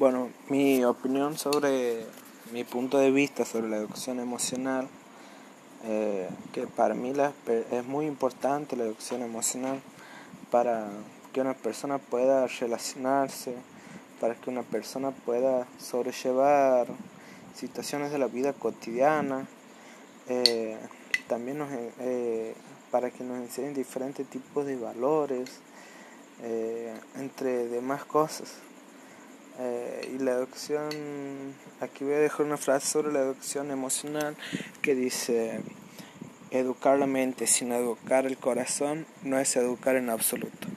Bueno, mi opinión sobre mi punto de vista sobre la educación emocional, eh, que para mí es muy importante la educación emocional para que una persona pueda relacionarse, para que una persona pueda sobrellevar situaciones de la vida cotidiana, eh, también eh, para que nos enseñen diferentes tipos de valores, entre demás cosas. Y la educación, aquí voy a dejar una frase sobre la educación emocional que dice, educar la mente sin educar el corazón no es educar en absoluto.